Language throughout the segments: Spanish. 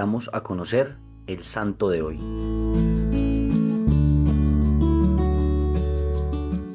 invitamos a conocer el santo de hoy.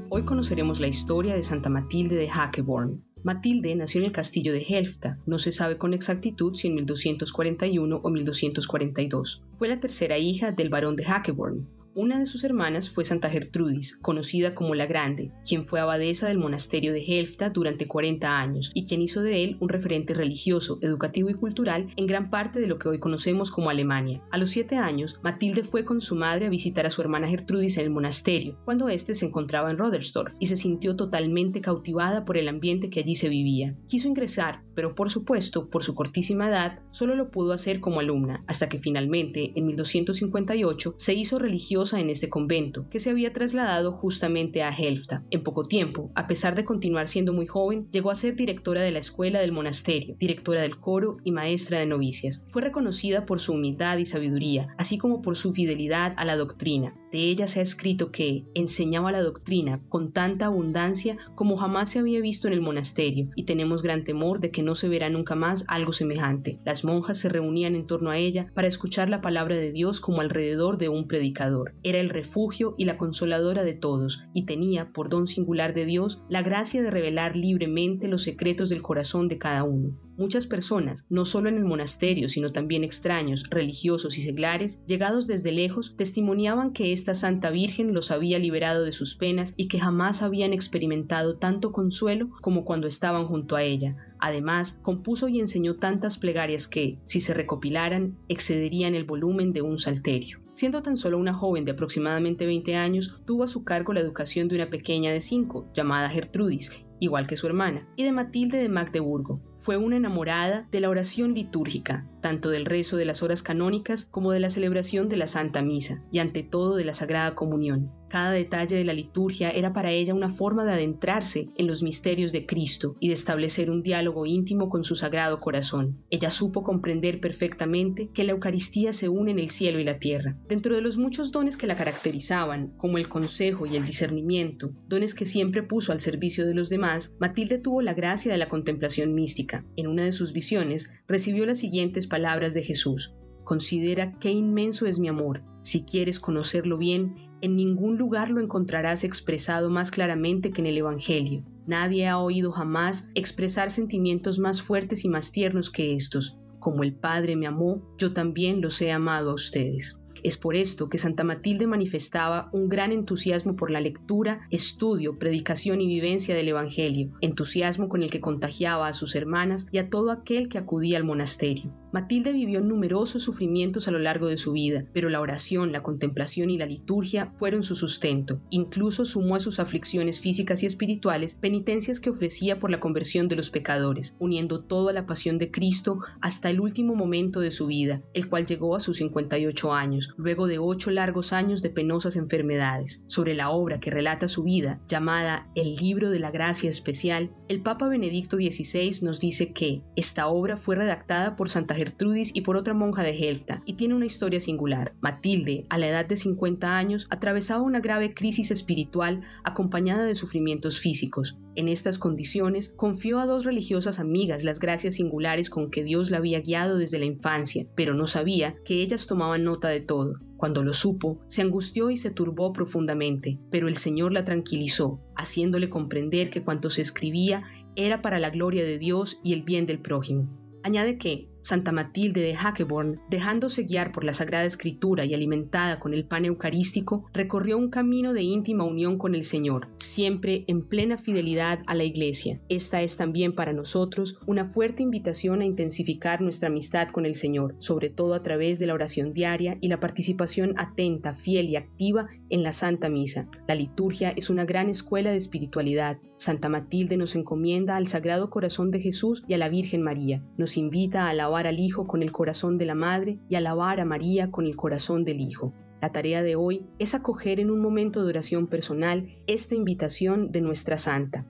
Hoy conoceremos la historia de Santa Matilde de Hackeborn. Matilde nació en el castillo de Helfta, no se sabe con exactitud si en 1241 o 1242. Fue la tercera hija del barón de Hackeborn, una de sus hermanas fue Santa Gertrudis, conocida como la Grande, quien fue abadesa del monasterio de Helfta durante 40 años y quien hizo de él un referente religioso, educativo y cultural en gran parte de lo que hoy conocemos como Alemania. A los siete años, Matilde fue con su madre a visitar a su hermana Gertrudis en el monasterio, cuando éste se encontraba en Rodersdorf, y se sintió totalmente cautivada por el ambiente que allí se vivía. Quiso ingresar, pero por supuesto, por su cortísima edad, solo lo pudo hacer como alumna, hasta que finalmente, en 1258, se hizo religiosa en este convento, que se había trasladado justamente a Helfta. En poco tiempo, a pesar de continuar siendo muy joven, llegó a ser directora de la escuela del monasterio, directora del coro y maestra de novicias. Fue reconocida por su humildad y sabiduría, así como por su fidelidad a la doctrina. De ella se ha escrito que enseñaba la doctrina con tanta abundancia como jamás se había visto en el monasterio, y tenemos gran temor de que no se verá nunca más algo semejante. Las monjas se reunían en torno a ella para escuchar la palabra de Dios como alrededor de un predicador era el refugio y la consoladora de todos, y tenía, por don singular de Dios, la gracia de revelar libremente los secretos del corazón de cada uno. Muchas personas, no solo en el monasterio, sino también extraños, religiosos y seglares, llegados desde lejos, testimoniaban que esta Santa Virgen los había liberado de sus penas y que jamás habían experimentado tanto consuelo como cuando estaban junto a ella. Además, compuso y enseñó tantas plegarias que, si se recopilaran, excederían el volumen de un salterio. Siendo tan solo una joven de aproximadamente 20 años, tuvo a su cargo la educación de una pequeña de 5, llamada Gertrudis, igual que su hermana, y de Matilde de Magdeburgo. Fue una enamorada de la oración litúrgica, tanto del rezo de las horas canónicas como de la celebración de la Santa Misa, y ante todo de la Sagrada Comunión. Cada detalle de la liturgia era para ella una forma de adentrarse en los misterios de Cristo y de establecer un diálogo íntimo con su sagrado corazón. Ella supo comprender perfectamente que la Eucaristía se une en el cielo y la tierra. Dentro de los muchos dones que la caracterizaban, como el consejo y el discernimiento, dones que siempre puso al servicio de los demás, Matilde tuvo la gracia de la contemplación mística. En una de sus visiones recibió las siguientes palabras de Jesús. Considera qué inmenso es mi amor. Si quieres conocerlo bien, en ningún lugar lo encontrarás expresado más claramente que en el Evangelio. Nadie ha oído jamás expresar sentimientos más fuertes y más tiernos que estos. Como el Padre me amó, yo también los he amado a ustedes. Es por esto que Santa Matilde manifestaba un gran entusiasmo por la lectura, estudio, predicación y vivencia del Evangelio, entusiasmo con el que contagiaba a sus hermanas y a todo aquel que acudía al monasterio. Matilde vivió numerosos sufrimientos a lo largo de su vida, pero la oración, la contemplación y la liturgia fueron su sustento. Incluso sumó a sus aflicciones físicas y espirituales penitencias que ofrecía por la conversión de los pecadores, uniendo todo a la pasión de Cristo hasta el último momento de su vida, el cual llegó a sus 58 años, luego de ocho largos años de penosas enfermedades. Sobre la obra que relata su vida, llamada El libro de la gracia especial, el Papa Benedicto XVI nos dice que esta obra fue redactada por Santa Gertrudis y por otra monja de Helta, y tiene una historia singular. Matilde, a la edad de 50 años, atravesaba una grave crisis espiritual acompañada de sufrimientos físicos. En estas condiciones, confió a dos religiosas amigas las gracias singulares con que Dios la había guiado desde la infancia, pero no sabía que ellas tomaban nota de todo. Cuando lo supo, se angustió y se turbó profundamente, pero el Señor la tranquilizó, haciéndole comprender que cuanto se escribía era para la gloria de Dios y el bien del prójimo. Añade que, Santa Matilde de Hackeborn, dejándose guiar por la Sagrada Escritura y alimentada con el pan eucarístico, recorrió un camino de íntima unión con el Señor, siempre en plena fidelidad a la Iglesia. Esta es también para nosotros una fuerte invitación a intensificar nuestra amistad con el Señor, sobre todo a través de la oración diaria y la participación atenta, fiel y activa en la Santa Misa. La liturgia es una gran escuela de espiritualidad. Santa Matilde nos encomienda al Sagrado Corazón de Jesús y a la Virgen María. Nos invita a al Hijo con el corazón de la Madre y alabar a María con el corazón del Hijo. La tarea de hoy es acoger en un momento de oración personal esta invitación de nuestra Santa.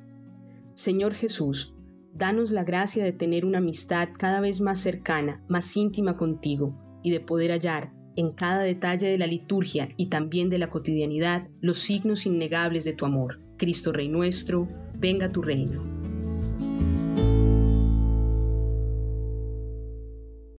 Señor Jesús, danos la gracia de tener una amistad cada vez más cercana, más íntima contigo, y de poder hallar en cada detalle de la liturgia y también de la cotidianidad los signos innegables de tu amor. Cristo Rey nuestro, venga tu reino.